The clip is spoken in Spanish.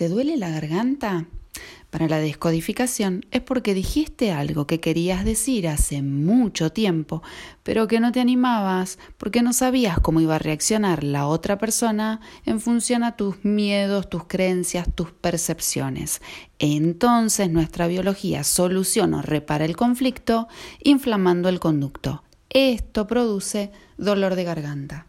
¿Te duele la garganta? Para la descodificación es porque dijiste algo que querías decir hace mucho tiempo, pero que no te animabas porque no sabías cómo iba a reaccionar la otra persona en función a tus miedos, tus creencias, tus percepciones. Entonces nuestra biología soluciona o repara el conflicto inflamando el conducto. Esto produce dolor de garganta.